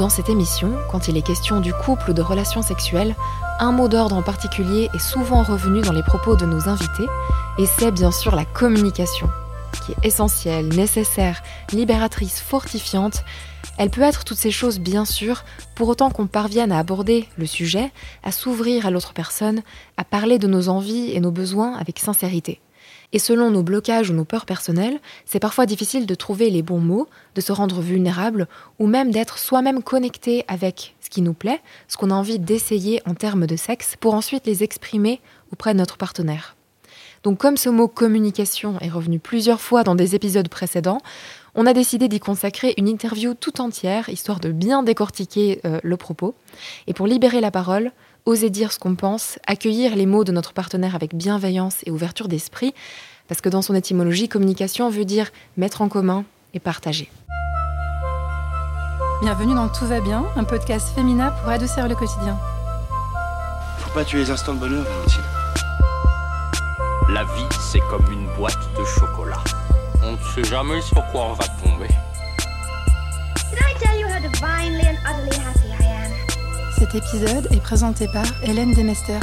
Dans cette émission, quand il est question du couple ou de relations sexuelles, un mot d'ordre en particulier est souvent revenu dans les propos de nos invités, et c'est bien sûr la communication, qui est essentielle, nécessaire, libératrice, fortifiante. Elle peut être toutes ces choses bien sûr, pour autant qu'on parvienne à aborder le sujet, à s'ouvrir à l'autre personne, à parler de nos envies et nos besoins avec sincérité. Et selon nos blocages ou nos peurs personnelles, c'est parfois difficile de trouver les bons mots, de se rendre vulnérable, ou même d'être soi-même connecté avec ce qui nous plaît, ce qu'on a envie d'essayer en termes de sexe, pour ensuite les exprimer auprès de notre partenaire. Donc comme ce mot communication est revenu plusieurs fois dans des épisodes précédents, on a décidé d'y consacrer une interview tout entière, histoire de bien décortiquer euh, le propos. Et pour libérer la parole, oser dire ce qu'on pense, accueillir les mots de notre partenaire avec bienveillance et ouverture d'esprit, parce que dans son étymologie, communication veut dire mettre en commun et partager. Bienvenue dans Tout va bien, un podcast féminin pour adoucir le quotidien. Faut pas tuer les instants de bonheur, Valentine. La vie, c'est comme une boîte de chocolat. On ne sait jamais sur quoi on va tomber. Did I tell you how divinely and utterly happy I am? Cet épisode est présenté par Hélène Demester.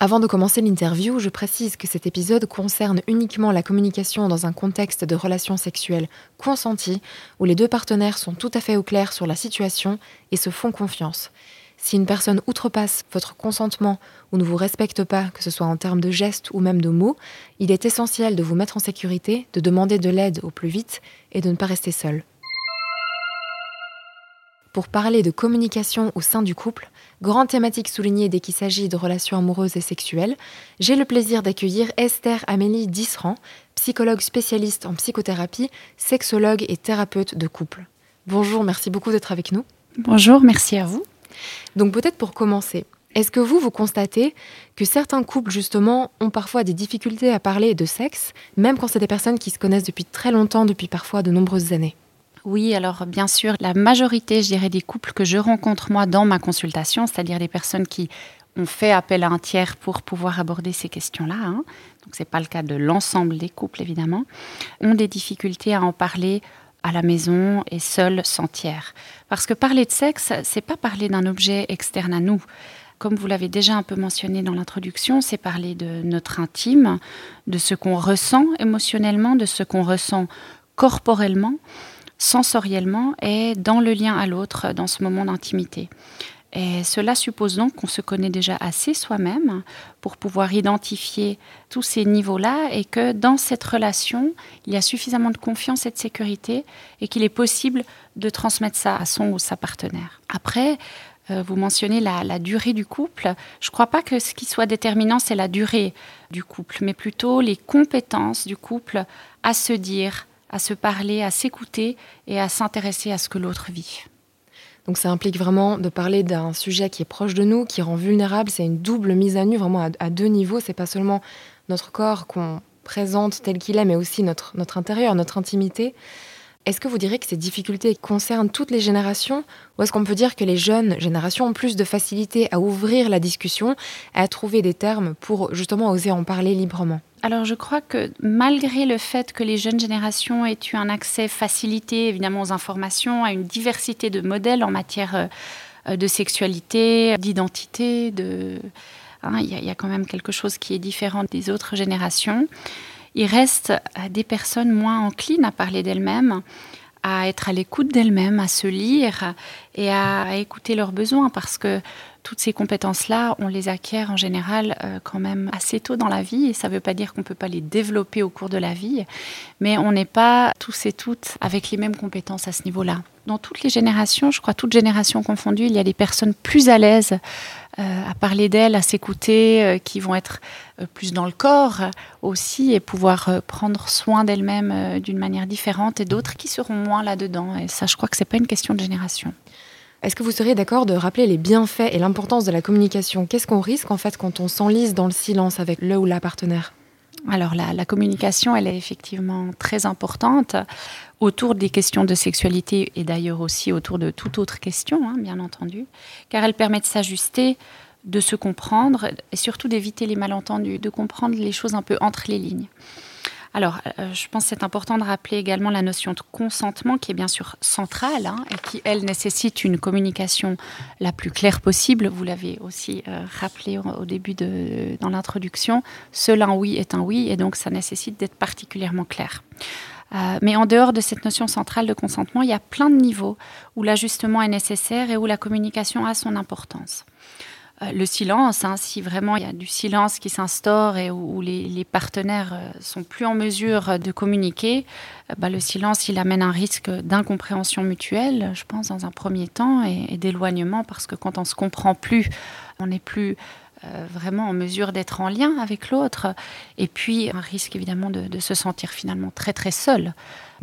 Avant de commencer l'interview, je précise que cet épisode concerne uniquement la communication dans un contexte de relations sexuelles consenties, où les deux partenaires sont tout à fait au clair sur la situation et se font confiance. Si une personne outrepasse votre consentement ou ne vous respecte pas, que ce soit en termes de gestes ou même de mots, il est essentiel de vous mettre en sécurité, de demander de l'aide au plus vite et de ne pas rester seul. Pour parler de communication au sein du couple, grande thématique soulignée dès qu'il s'agit de relations amoureuses et sexuelles, j'ai le plaisir d'accueillir Esther Amélie Disserand, psychologue spécialiste en psychothérapie, sexologue et thérapeute de couple. Bonjour, merci beaucoup d'être avec nous. Bonjour, merci à vous. Donc peut-être pour commencer, est-ce que vous, vous constatez que certains couples, justement, ont parfois des difficultés à parler de sexe, même quand c'est des personnes qui se connaissent depuis très longtemps, depuis parfois de nombreuses années? Oui, alors bien sûr, la majorité, je dirais, des couples que je rencontre moi dans ma consultation, c'est-à-dire des personnes qui ont fait appel à un tiers pour pouvoir aborder ces questions-là, hein, donc ce n'est pas le cas de l'ensemble des couples évidemment, ont des difficultés à en parler à la maison et seul sans tiers. Parce que parler de sexe, c'est pas parler d'un objet externe à nous. Comme vous l'avez déjà un peu mentionné dans l'introduction, c'est parler de notre intime, de ce qu'on ressent émotionnellement, de ce qu'on ressent corporellement, sensoriellement et dans le lien à l'autre, dans ce moment d'intimité. Et cela suppose donc qu'on se connaît déjà assez soi-même pour pouvoir identifier tous ces niveaux-là et que dans cette relation, il y a suffisamment de confiance et de sécurité et qu'il est possible de transmettre ça à son ou sa partenaire. Après, euh, vous mentionnez la, la, durée du couple. Je ne crois pas que ce qui soit déterminant, c'est la durée du couple, mais plutôt les compétences du couple à se dire, à se parler, à s'écouter et à s'intéresser à ce que l'autre vit. Donc ça implique vraiment de parler d'un sujet qui est proche de nous, qui rend vulnérable. C'est une double mise à nu, vraiment à, deux niveaux. C'est pas seulement notre corps qu'on présente tel qu'il est, mais aussi notre, notre intérieur, notre intimité. Est-ce que vous direz que ces difficultés concernent toutes les générations ou est-ce qu'on peut dire que les jeunes générations ont plus de facilité à ouvrir la discussion, à trouver des termes pour justement oser en parler librement? Alors je crois que malgré le fait que les jeunes générations aient eu un accès facilité évidemment aux informations, à une diversité de modèles en matière euh, de sexualité, d'identité, de... Hein, il y, y, a quand même quelque chose qui est différent des autres générations. Il reste des personnes moins enclines à parler d'elles-mêmes, à être à l'écoute d'elles-mêmes, à se lire et à, écouter leurs besoins parce que toutes ces compétences-là, on les acquiert en général euh, quand même assez tôt dans la vie et ça ne veut pas dire qu'on ne peut pas les développer au cours de la vie, mais on n'est pas tous et toutes avec les mêmes compétences à ce niveau-là. Dans toutes les générations, je crois toutes générations confondues, il y a des personnes plus à l'aise euh, à parler d'elles, à s'écouter, euh, qui vont être euh, plus dans le corps aussi et pouvoir prendre soin d'elles-mêmes d'une manière différente et d'autres qui seront moins là-dedans. Et ça, je crois que ce n'est pas une question de génération. Est-ce que vous seriez d'accord de rappeler les bienfaits et l'importance de la communication? Qu'est-ce qu'on risque en fait quand on s'enlise dans le silence avec le ou la partenaire? Alors la, la, communication, elle est effectivement très importante autour des questions de sexualité et d'ailleurs aussi autour de toute autre question, hein, bien entendu, car elle permet de s'ajuster, de se comprendre et surtout d'éviter les malentendus, de comprendre les choses un peu entre les lignes. Alors, euh, je pense que c'est important de rappeler également la notion de consentement qui est bien sûr centrale hein, et qui, elle, nécessite une communication la plus claire possible. Vous l'avez aussi euh, rappelé au, début dans l'introduction. Seul un oui est un oui et donc ça nécessite d'être particulièrement clair. Euh, mais en dehors de cette notion centrale de consentement, il y a plein de niveaux où l'ajustement est nécessaire et où la communication a son importance. Euh, le silence, hein, si vraiment il y a du silence qui s'instaure et où, les, partenaires euh, sont plus en mesure de communiquer, euh, bah, le silence, il amène un risque d'incompréhension mutuelle, je pense, dans un premier temps, et, d'éloignement, parce que quand on se comprend plus, on n'est plus vraiment en mesure d'être en lien avec l'autre, et puis un risque évidemment de, de se sentir finalement très très seul.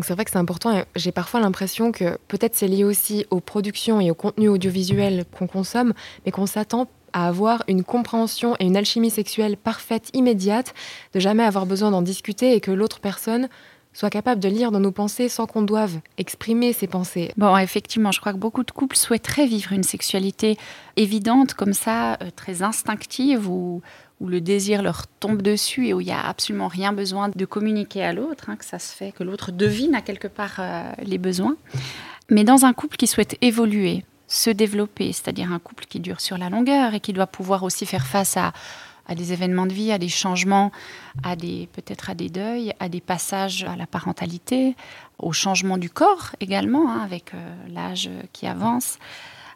c'est vrai que c'est important. J'ai parfois l'impression que peut-être c'est lié aussi aux productions et au contenu audiovisuel qu'on consomme, mais qu'on s'attend à avoir une compréhension et une alchimie sexuelle parfaite, immédiate, de jamais avoir besoin d'en discuter et que l'autre personne soit capable de lire dans nos pensées sans qu'on doive exprimer ses pensées. Bon, effectivement, je crois que beaucoup de couples souhaiteraient vivre une sexualité évidente comme ça, euh, très instinctive, où, où, le désir leur tombe dessus et où il n'y a absolument rien besoin de communiquer à l'autre, hein, que ça se fait, que l'autre devine à quelque part euh, les besoins. Mais dans un couple qui souhaite évoluer, se développer, c'est-à-dire un couple qui dure sur la longueur et qui doit pouvoir aussi faire face à, des événements de vie, à des changements, à des peut-être à des deuils, à des passages à la parentalité, au changement du corps également, hein, avec euh, l'âge qui avance.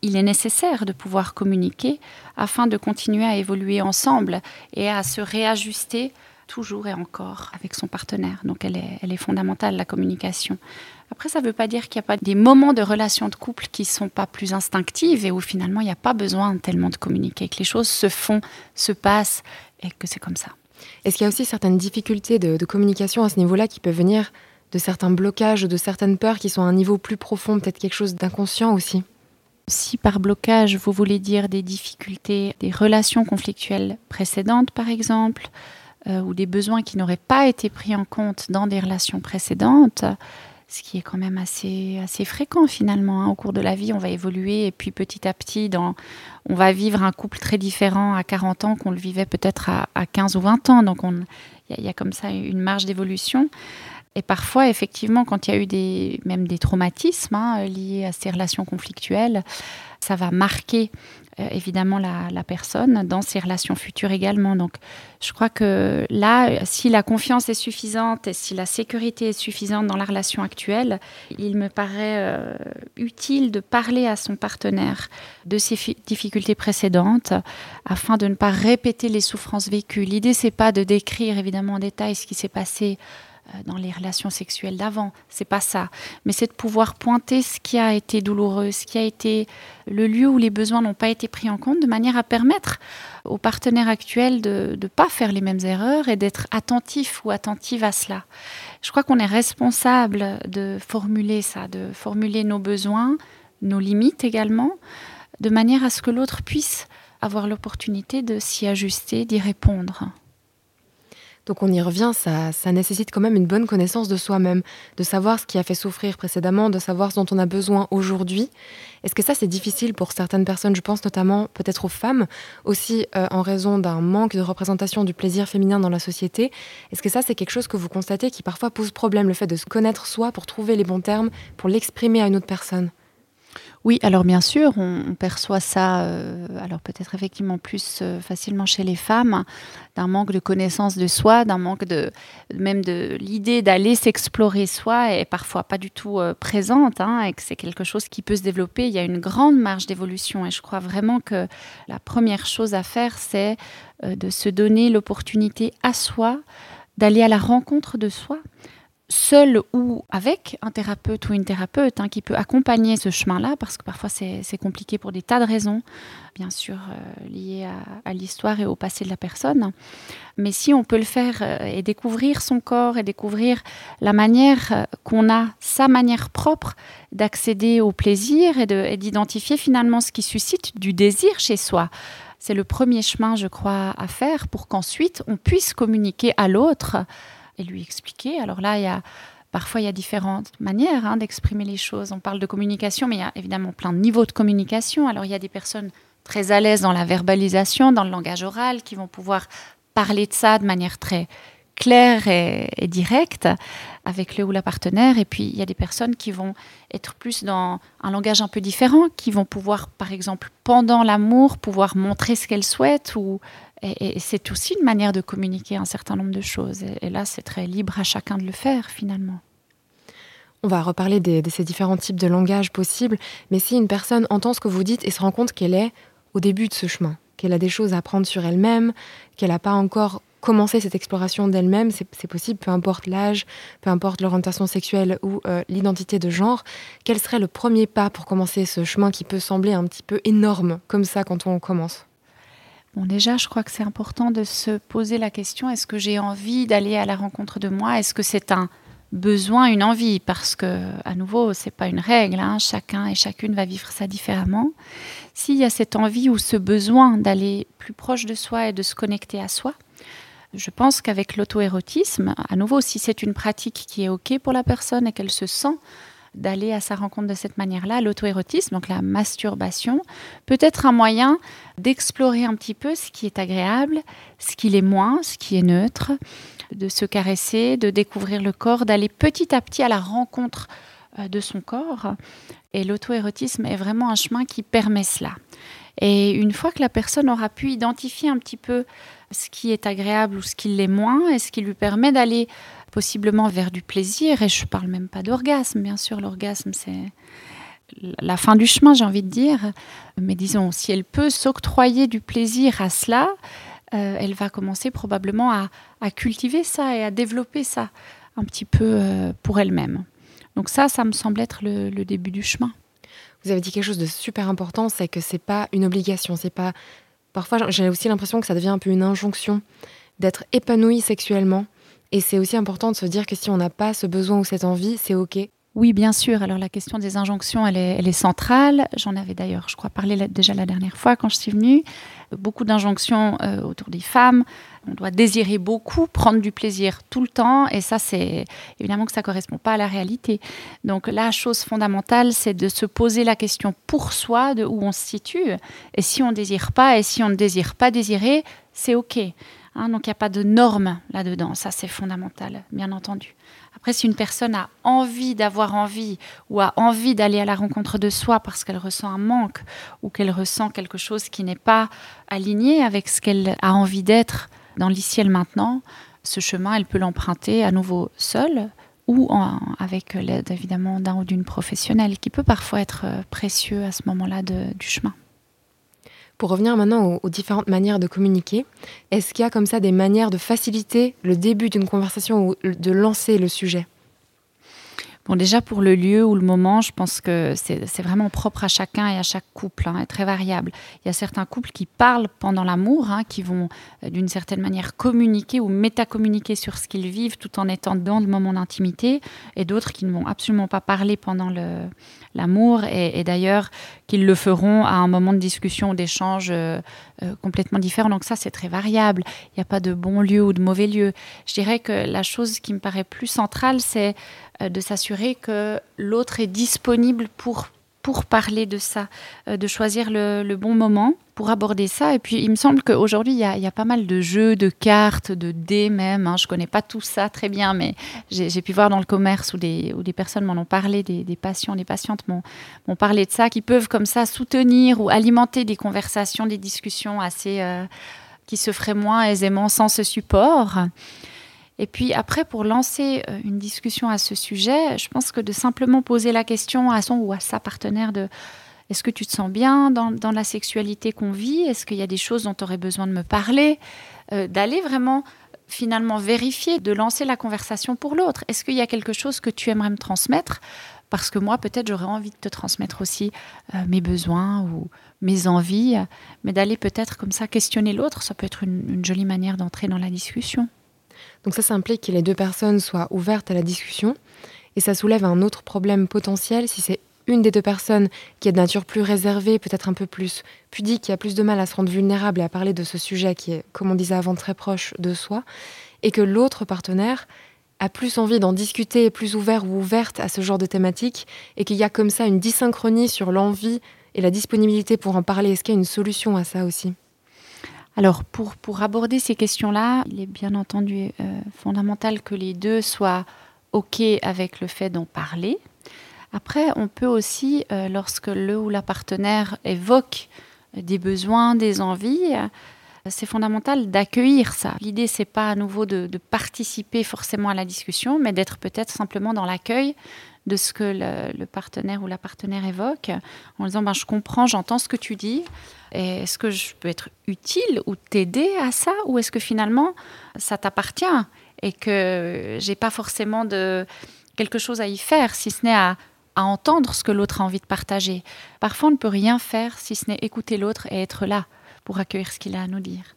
Il est nécessaire de pouvoir communiquer afin de continuer à évoluer ensemble et à se réajuster toujours et encore avec son partenaire. Donc elle est, elle est fondamentale, la communication. Après, ça ne veut pas dire qu'il n'y a pas des moments de relation de couple qui ne sont pas plus instinctives et où finalement il n'y a pas besoin tellement de communiquer, que les choses se font, se passent et que c'est comme ça. Est-ce qu'il y a aussi certaines difficultés de, communication à ce niveau-là qui peuvent venir de certains blocages, de certaines peurs qui sont à un niveau plus profond, peut-être quelque chose d'inconscient aussi? Si par blocage, vous voulez dire des difficultés, des relations conflictuelles précédentes, par exemple, euh, ou des besoins qui n'auraient pas été pris en compte dans des relations précédentes, ce qui est quand même assez, assez fréquent finalement. Hein. Au cours de la vie, on va évoluer et puis petit à petit, on va vivre un couple très différent à 40 ans qu'on le vivait peut-être à, à, 15 ou 20 ans. Donc il y, a comme ça une marge d'évolution. Et parfois, effectivement, quand il y a eu des, même des traumatismes hein, liés à ces relations conflictuelles, ça va marquer euh, évidemment la, personne dans ses relations futures également. Donc je crois que là, si la confiance est suffisante et si la sécurité est suffisante dans la relation actuelle, il me paraît euh, utile de parler à son partenaire de ses difficultés précédentes afin de ne pas répéter les souffrances vécues. L'idée, c'est pas de décrire évidemment en détail ce qui s'est passé dans les relations sexuelles d'avant. C'est pas ça. Mais c'est de pouvoir pointer ce qui a été douloureux, ce qui a été le lieu où les besoins n'ont pas été pris en compte, de manière à permettre aux partenaires actuels de ne pas faire les mêmes erreurs et d'être attentifs ou attentives à cela. Je crois qu'on est responsable de formuler ça, de formuler nos besoins, nos limites également, de manière à ce que l'autre puisse avoir l'opportunité de s'y ajuster, d'y répondre. Donc on y revient, ça, ça nécessite quand même une bonne connaissance de soi-même, de savoir ce qui a fait souffrir précédemment, de savoir ce dont on a besoin aujourd'hui. Est-ce que ça c'est difficile pour certaines personnes Je pense notamment peut-être aux femmes, aussi euh, en raison d'un manque de représentation du plaisir féminin dans la société? Est-ce que ça c'est quelque chose que vous constatez qui parfois pose problème, le fait de se connaître soi pour trouver les bons termes, pour l'exprimer à une autre personne? Oui, alors bien sûr, on, perçoit ça, euh, alors peut-être effectivement plus euh, facilement chez les femmes, d'un manque de connaissance de soi, d'un manque de même de l'idée d'aller s'explorer soi est parfois pas du tout euh, présente, hein, et que c'est quelque chose qui peut se développer. Il y a une grande marge d'évolution, et je crois vraiment que la première chose à faire, c'est de se donner l'opportunité à soi d'aller à la rencontre de soi seul ou avec un thérapeute ou une thérapeute hein, qui peut accompagner ce chemin-là, parce que parfois c'est compliqué pour des tas de raisons, bien sûr euh, liées à, l'histoire et au passé de la personne. Mais si on peut le faire euh, et découvrir son corps et découvrir la manière euh, qu'on a, sa manière propre d'accéder au plaisir et d'identifier finalement ce qui suscite du désir chez soi. C'est le premier chemin, je crois, à faire pour qu'ensuite on puisse communiquer à l'autre et lui expliquer. Alors là, il y a Parfois, il y a différentes manières hein, d'exprimer les choses. On parle de communication, mais il y a évidemment plein de niveaux de communication. Alors, il y a des personnes très à l'aise dans la verbalisation, dans le langage oral, qui vont pouvoir parler de ça de manière très clair et, et, direct avec le ou la partenaire. Et puis, il y a des personnes qui vont être plus dans un langage un peu différent, qui vont pouvoir, par exemple, pendant l'amour, pouvoir montrer ce qu'elles souhaitent. Ou, et, c'est aussi une manière de communiquer un certain nombre de choses. Et, là, c'est très libre à chacun de le faire, finalement. On va reparler de ces différents types de langage possibles, mais si une personne entend ce que vous dites et se rend compte qu'elle est au début de ce chemin, qu'elle a des choses à apprendre sur elle-même, qu'elle n'a pas encore commencé cette exploration d'elle-même, c'est possible, peu importe l'âge, peu importe l'orientation sexuelle ou euh, l'identité de genre, quel serait le premier pas pour commencer ce chemin qui peut sembler un petit peu énorme comme ça quand on commence? Bon, déjà, je crois que c'est important de se poser la question est-ce que j'ai envie d'aller à la rencontre de moi? Est-ce que c'est un besoin, une envie, parce que, à nouveau, c'est pas une règle, hein, chacun et chacune va vivre ça différemment. S'il y a cette envie ou ce besoin d'aller plus proche de soi et de se connecter à soi, je pense qu'avec l'auto-érotisme, à nouveau, si c'est une pratique qui est OK pour la personne et qu'elle se sent d'aller à sa rencontre de cette manière-là, l'auto-érotisme, donc la masturbation, peut être un moyen d'explorer un petit peu ce qui est agréable, ce qui l'est moins, ce qui est neutre, de se caresser, de découvrir le corps, d'aller petit à petit à la rencontre euh, de son corps. Et l'auto-érotisme est vraiment un chemin qui permet cela. Et une fois que la personne aura pu identifier un petit peu ce qui est agréable ou ce qui l'est moins, et ce qui lui permet d'aller possiblement vers du plaisir, et je ne parle même pas d'orgasme, bien sûr, l'orgasme c'est la fin du chemin, j'ai envie de dire, mais disons, si elle peut s'octroyer du plaisir à cela, euh, elle va commencer probablement à, cultiver ça et à développer ça un petit peu euh, pour elle-même. Donc ça, ça me semble être le, début du chemin. Vous avez dit quelque chose de super important, c'est que c'est pas une obligation, c'est pas. Parfois, j'ai aussi l'impression que ça devient un peu une injonction d'être épanoui sexuellement. Et c'est aussi important de se dire que si on n'a pas ce besoin ou cette envie, c'est ok. Oui, bien sûr. Alors la question des injonctions, elle est, elle est centrale. J'en avais d'ailleurs, je crois, parlé déjà la dernière fois quand je suis venue. Beaucoup d'injonctions euh, autour des femmes. On doit désirer beaucoup, prendre du plaisir tout le temps. Et ça, c'est évidemment que ça ne correspond pas à la réalité. Donc la chose fondamentale, c'est de se poser la question pour soi de où on se situe. Et si on ne désire pas, et si on ne désire pas désirer, c'est OK. Hein, donc il n'y a pas de normes là-dedans. Ça, c'est fondamental, bien entendu. Après, si une personne a envie d'avoir envie ou a envie d'aller à la rencontre de soi parce qu'elle ressent un manque ou qu'elle ressent quelque chose qui n'est pas aligné avec ce qu'elle a envie d'être dans l'ici et maintenant, ce chemin, elle peut l'emprunter à nouveau seule ou avec l'aide évidemment d'un ou d'une professionnelle qui peut parfois être précieux à ce moment-là du chemin. Pour revenir maintenant aux, différentes manières de communiquer, est-ce qu'il y a comme ça des manières de faciliter le début d'une conversation ou de lancer le sujet? Bon, déjà pour le lieu ou le moment, je pense que c'est vraiment propre à chacun et à chaque couple, hein, très variable. Il y a certains couples qui parlent pendant l'amour, hein, qui vont euh, d'une certaine manière communiquer ou métacommuniquer sur ce qu'ils vivent tout en étant dans le moment d'intimité, et d'autres qui ne vont absolument pas parler pendant l'amour, et, et d'ailleurs qu'ils le feront à un moment de discussion ou d'échange euh, euh, complètement différent. Donc ça, c'est très variable. Il n'y a pas de bon lieu ou de mauvais lieu. Je dirais que la chose qui me paraît plus centrale, c'est de s'assurer que l'autre est disponible pour, pour parler de ça, euh, de choisir le, bon moment pour aborder ça. Et puis, il me semble qu'aujourd'hui, il, il y, a pas mal de jeux, de cartes, de dés même. Hein. Je ne connais pas tout ça très bien, mais j'ai pu voir dans le commerce où des, des personnes m'en ont parlé, des, des patients, des patientes m'ont parlé de ça, qui peuvent comme ça soutenir ou alimenter des conversations, des discussions assez... Euh, qui se feraient moins aisément sans ce support. Et puis après, pour lancer euh, une discussion à ce sujet, je pense que de simplement poser la question à son ou à sa partenaire de est-ce que tu te sens bien dans, la sexualité qu'on vit? Est-ce qu'il y a des choses dont tu aurais besoin de me parler? Euh, D'aller vraiment finalement vérifier, de lancer la conversation pour l'autre. Est-ce qu'il y a quelque chose que tu aimerais me transmettre? Parce que moi, peut-être, j'aurais envie de te transmettre aussi euh, mes besoins ou mes envies, mais d'aller peut-être comme ça questionner l'autre, ça peut être une jolie manière d'entrer dans la discussion. Donc ça, ça implique que les deux personnes soient ouvertes à la discussion. Et ça soulève un autre problème potentiel si c'est une des deux personnes qui est de nature plus réservée, peut-être un peu plus pudique, qui a plus de mal à se rendre vulnérable et à parler de ce sujet qui est, comme on disait avant, très proche de soi, et que l'autre partenaire a plus envie d'en discuter, est plus ouvert ou ouverte à ce genre de thématique, et qu'il y a comme ça une dysynchronie sur l'envie et la disponibilité pour en parler. Est-ce qu'il y a une solution à ça aussi? Alors, pour, aborder ces questions-là, il est bien entendu euh, fondamental que les deux soient OK avec le fait d'en parler. Après, on peut aussi, euh, lorsque le ou la partenaire évoque des besoins, des envies, c'est fondamental d'accueillir ça. L'idée, c'est pas à nouveau de, participer forcément à la discussion, mais d'être peut-être simplement dans l'accueil de ce que le, partenaire ou la partenaire évoque, en disant ben, Je comprends, j'entends ce que tu dis. Est-ce que je peux être utile ou t'aider à ça? Ou est-ce que finalement, ça t'appartient et que j'ai pas forcément de quelque chose à y faire, si ce n'est à entendre ce que l'autre a envie de partager? Parfois, on ne peut rien faire si ce n'est écouter l'autre et être là pour accueillir ce qu'il a à nous dire.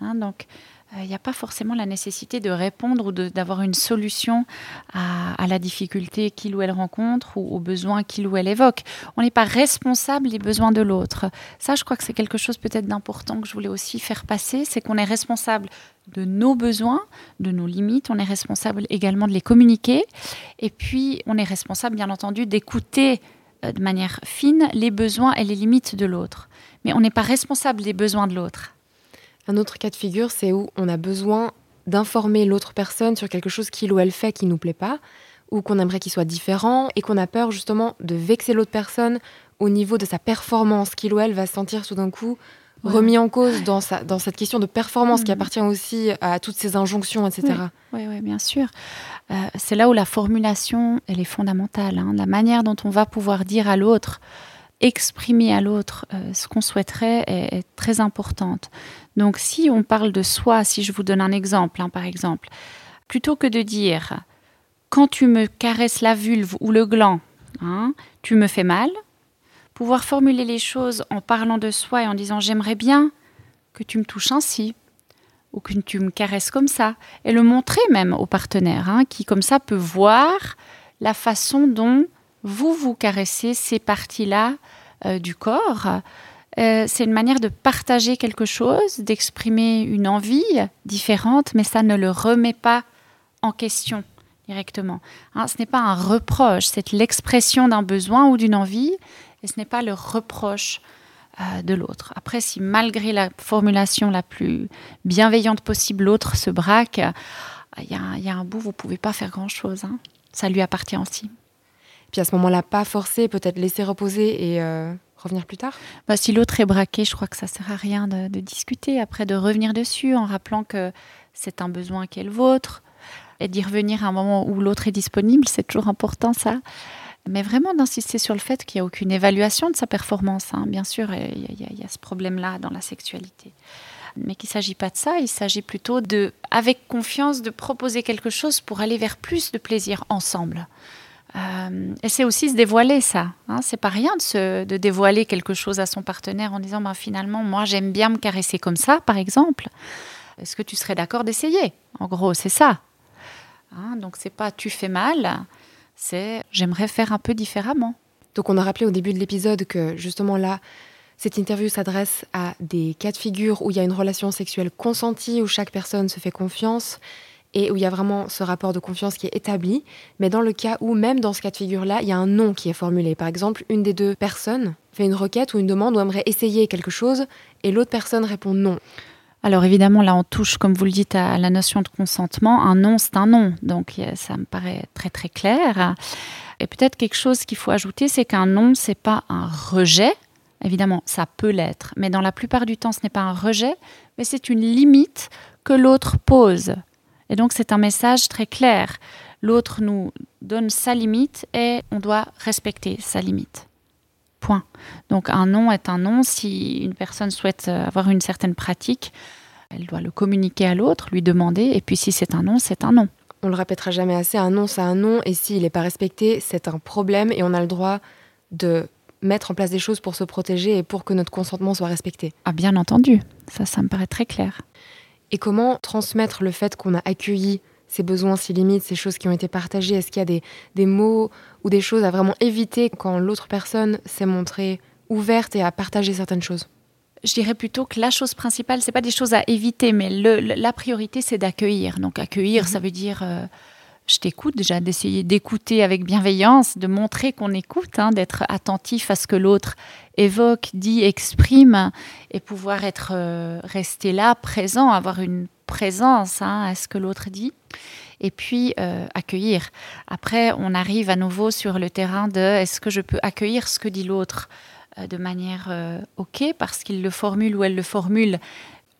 Hein, donc, il n'y a pas forcément la nécessité de répondre ou d'avoir une solution à, à, la difficulté qu'il ou elle rencontre ou aux besoins qu'il ou elle évoque. On n'est pas responsable des besoins de l'autre. Ça, je crois que c'est quelque chose peut-être d'important que je voulais aussi faire passer, c'est qu'on est responsable de nos besoins, de nos limites, on est responsable également de les communiquer, et puis on est responsable, bien entendu, d'écouter de manière fine les besoins et les limites de l'autre. Mais on n'est pas responsable des besoins de l'autre. Un autre cas de figure, c'est où on a besoin d'informer l'autre personne sur quelque chose qu'il ou elle fait qui ne nous plaît pas, ou qu'on aimerait qu'il soit différent, et qu'on a peur justement de vexer l'autre personne au niveau de sa performance, qu'il ou elle va se sentir tout d'un coup ouais. remis en cause dans, sa, dans cette question de performance mmh. qui appartient aussi à toutes ces injonctions, etc. Oui, oui, oui bien sûr. Euh, c'est là où la formulation, elle est fondamentale. Hein. La manière dont on va pouvoir dire à l'autre, exprimer à l'autre euh, ce qu'on souhaiterait est, est, très importante. Donc si on parle de soi, si je vous donne un exemple, hein, par exemple, plutôt que de dire quand tu me caresses la vulve ou le gland, hein, tu me fais mal, pouvoir formuler les choses en parlant de soi et en disant j'aimerais bien que tu me touches ainsi ou que tu me caresses comme ça et le montrer même au partenaire hein, qui comme ça peut voir la façon dont vous vous caressez ces parties-là euh, du corps. Euh, c'est une manière de partager quelque chose, d'exprimer une envie différente, mais ça ne le remet pas en question directement. Hein, ce n'est pas un reproche, c'est l'expression d'un besoin ou d'une envie, et ce n'est pas le reproche euh, de l'autre. Après, si malgré la formulation la plus bienveillante possible, l'autre se braque, il y, y, a un bout, vous ne pouvez pas faire grand-chose. Hein. Ça lui appartient aussi. Puis à ce moment-là, pas forcer, peut-être laisser reposer et euh, revenir plus tard? Bah, Si l'autre est braqué, je crois que ça ne sert à rien de, de, discuter, après de revenir dessus en rappelant que c'est un besoin qui est le vôtre, et d'y revenir à un moment où l'autre est disponible, c'est toujours important ça. Mais vraiment d'insister sur le fait qu'il n'y a aucune évaluation de sa performance. Hein. Bien sûr, il y, a ce problème-là dans la sexualité. Mais qu'il ne s'agit pas de ça, il s'agit plutôt de, avec confiance, de proposer quelque chose pour aller vers plus de plaisir ensemble. Euh, et c'est aussi se dévoiler ça. Hein. C'est pas rien de, se, de dévoiler quelque chose à son partenaire en disant ben, finalement, moi j'aime bien me caresser comme ça, par exemple. Est-ce que tu serais d'accord d'essayer? En gros, c'est ça. Hein, donc c'est pas tu fais mal, c'est j'aimerais faire un peu différemment. Donc on a rappelé au début de l'épisode que justement là, cette interview s'adresse à des cas de figure où il y a une relation sexuelle consentie, où chaque personne se fait confiance et où il y a vraiment ce rapport de confiance qui est établi. Mais dans le cas où, même dans ce cas de figure-là, il y a un non qui est formulé. Par exemple, une des deux personnes fait une requête ou une demande ou aimerait essayer quelque chose et l'autre personne répond non. Alors évidemment, là, on touche, comme vous le dites, à la notion de consentement. Un non, c'est un non. Donc ça me paraît très très clair. Et peut-être quelque chose qu'il faut ajouter, c'est qu'un non, c'est pas un rejet. Évidemment, ça peut l'être, mais dans la plupart du temps, ce n'est pas un rejet, mais c'est une limite que l'autre pose. Et donc c'est un message très clair. L'autre nous donne sa limite et on doit respecter sa limite. Point. Donc un non est un non. Si une personne souhaite avoir une certaine pratique, elle doit le communiquer à l'autre, lui demander, et puis si c'est un non, c'est un non. On le répétera jamais assez, un non c'est un non, et s'il n'est pas respecté, c'est un problème, et on a le droit de mettre en place des choses pour se protéger et pour que notre consentement soit respecté. Ah bien entendu, ça ça me paraît très clair. Et comment transmettre le fait qu'on a accueilli ces besoins, ces limites, ces choses qui ont été partagées Est-ce qu'il y a des, des, mots ou des choses à vraiment éviter quand l'autre personne s'est montrée ouverte et à partager certaines choses? Je dirais plutôt que la chose principale, c'est pas des choses à éviter, mais le, la priorité, c'est d'accueillir. Donc accueillir, mmh. ça veut dire euh, je t'écoute, déjà d'essayer d'écouter avec bienveillance, de montrer qu'on écoute, hein, d'être attentif à ce que l'autre évoque, dit, exprime, et pouvoir être euh, resté là, présent, avoir une présence hein, à ce que l'autre dit, et puis euh, accueillir. Après, on arrive à nouveau sur le terrain de est-ce que je peux accueillir ce que dit l'autre euh, de manière OK, parce qu'il le formule ou elle le formule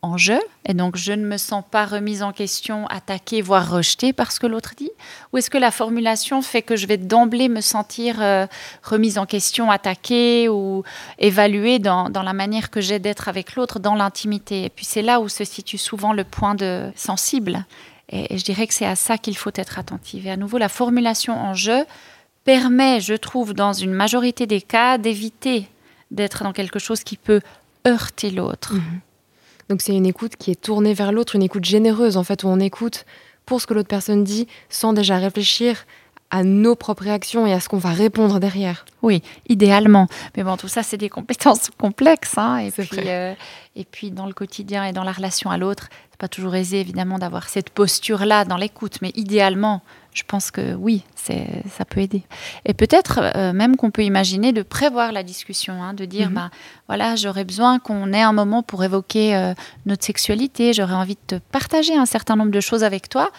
en jeu, et donc je ne me sens pas remise en question, attaquée, voire rejetée par ce que l'autre dit Ou est-ce que la formulation fait que je vais d'emblée me sentir euh, remise en question, attaquée ou évaluée dans, la manière que j'ai d'être avec l'autre dans l'intimité? Et puis c'est là où se situe souvent le point de sensible. Et, je dirais que c'est à ça qu'il faut être attentive. Et à nouveau, la formulation en jeu permet, je trouve, dans une majorité des cas, d'éviter d'être dans quelque chose qui peut heurter l'autre. Mhm. Donc c'est une écoute qui est tournée vers l'autre, une écoute généreuse en fait, où on écoute pour ce que l'autre personne dit sans déjà réfléchir à nos propres réactions et à ce qu'on va répondre derrière. Oui, idéalement. Mais bon, tout ça, c'est des compétences complexes. Hein, et, puis, euh, et puis, dans le quotidien et dans la relation à l'autre, c'est pas toujours aisé, évidemment, d'avoir cette posture-là dans l'écoute. Mais idéalement, je pense que oui, ça peut aider. Et peut-être euh, même qu'on peut imaginer de prévoir la discussion, hein, de dire, mhm. bah, voilà, j'aurais besoin qu'on ait un moment pour évoquer euh, notre sexualité, j'aurais envie de te partager un certain nombre de choses avec toi.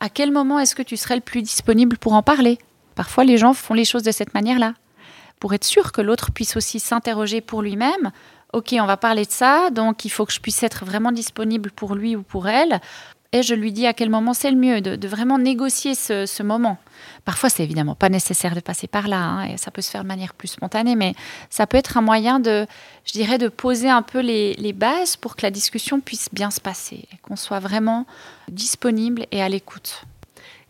À quel moment est-ce que tu serais le plus disponible pour en parler? Parfois, les gens font les choses de cette manière-là, pour être sûr que l'autre puisse aussi s'interroger pour lui-même. Ok, on va parler de ça, donc il faut que je puisse être vraiment disponible pour lui ou pour elle et je lui dis à quel moment c'est le mieux, de, vraiment négocier ce, moment. Parfois, c'est évidemment pas nécessaire de passer par là, hein, et ça peut se faire de manière plus spontanée, mais ça peut être un moyen de, je dirais, de poser un peu les, les bases pour que la discussion puisse bien se passer, et qu'on soit vraiment disponible et à l'écoute.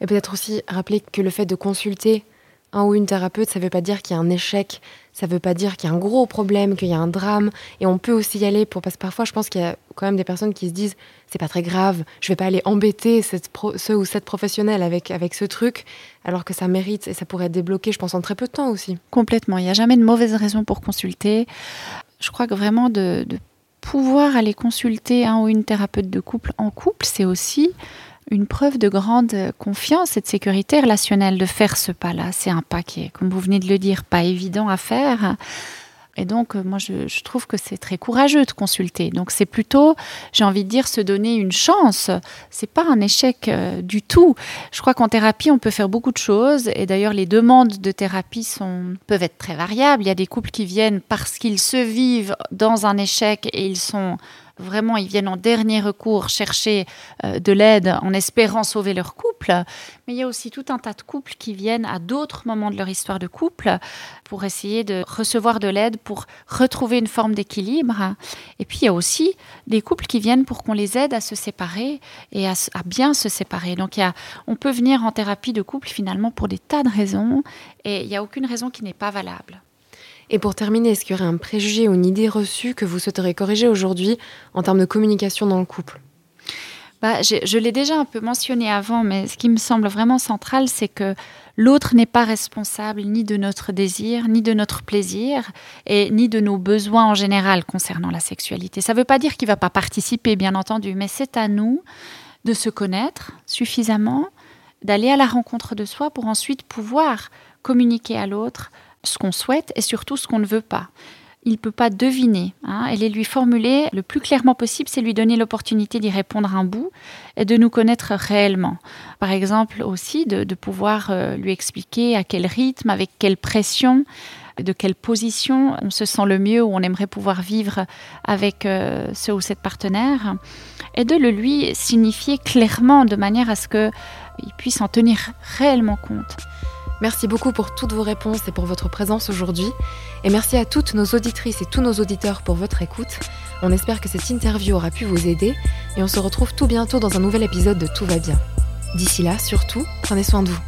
Et peut-être aussi rappeler que le fait de consulter un ou une thérapeute, ça ne veut pas dire qu'il y a un échec, ça ne veut pas dire qu'il y a un gros problème, qu'il y a un drame. Et on peut aussi y aller pour parce que parfois, je pense qu'il y a quand même des personnes qui se disent c'est pas très grave, je vais pas aller embêter cette ce ou cette professionnelle avec avec ce truc, alors que ça mérite et ça pourrait être débloqué, je pense, en très peu de temps aussi. Complètement. Il n'y a jamais de mauvaise raison pour consulter. Je crois que vraiment de pouvoir aller consulter un ou une thérapeute de couple en couple, c'est aussi une preuve de grande confiance et de sécurité relationnelle de faire ce pas-là. C'est un pas qui est, comme vous venez de le dire, pas évident à faire. Et donc, euh, moi, je, trouve que c'est très courageux de consulter. Donc, c'est plutôt, j'ai envie de dire, se donner une chance. C'est pas un échec euh, du tout. Je crois qu'en thérapie, on peut faire beaucoup de choses. Et d'ailleurs, les demandes de thérapie sont, peuvent être très variables. Il y a des couples qui viennent parce qu'ils se vivent dans un échec et ils sont vraiment, ils viennent en dernier recours chercher euh, de l'aide en espérant sauver leur couple. Mais il y a aussi tout un tas de couples qui viennent à d'autres moments de leur histoire de couple pour essayer de recevoir de l'aide, pour retrouver une forme d'équilibre. Et puis il y a aussi des couples qui viennent pour qu'on les aide à se séparer et à, bien se séparer. Donc on peut venir en thérapie de couple finalement pour des tas de raisons et il n'y a aucune raison qui n'est pas valable. Et pour terminer, est-ce qu'il y aurait un préjugé ou une idée reçue que vous souhaiteriez corriger aujourd'hui en termes de communication dans le couple? Bah, je, l'ai déjà un peu mentionné avant, mais ce qui me semble vraiment central, c'est que l'autre n'est pas responsable ni de notre désir, ni de notre plaisir, et ni de nos besoins en général concernant la sexualité. Ça ne veut pas dire qu'il ne va pas participer, bien entendu, mais c'est à nous de se connaître suffisamment, d'aller à la rencontre de soi pour ensuite pouvoir communiquer à l'autre ce qu'on souhaite et surtout ce qu'on ne veut pas. Il ne peut pas deviner. Hein, et les lui formuler le plus clairement possible, c'est lui donner l'opportunité d'y répondre un bout et de nous connaître réellement. Par exemple aussi de, pouvoir euh, lui expliquer à quel rythme, avec quelle pression, de quelle position on se sent le mieux ou on aimerait pouvoir vivre avec euh, ce ou cette partenaire et de le lui signifier clairement de manière à ce qu'il puisse en tenir réellement compte. Merci beaucoup pour toutes vos réponses et pour votre présence aujourd'hui. Et merci à toutes nos auditrices et tous nos auditeurs pour votre écoute. On espère que cette interview aura pu vous aider et on se retrouve tout bientôt dans un nouvel épisode de Tout va bien. D'ici là, surtout, prenez soin de vous.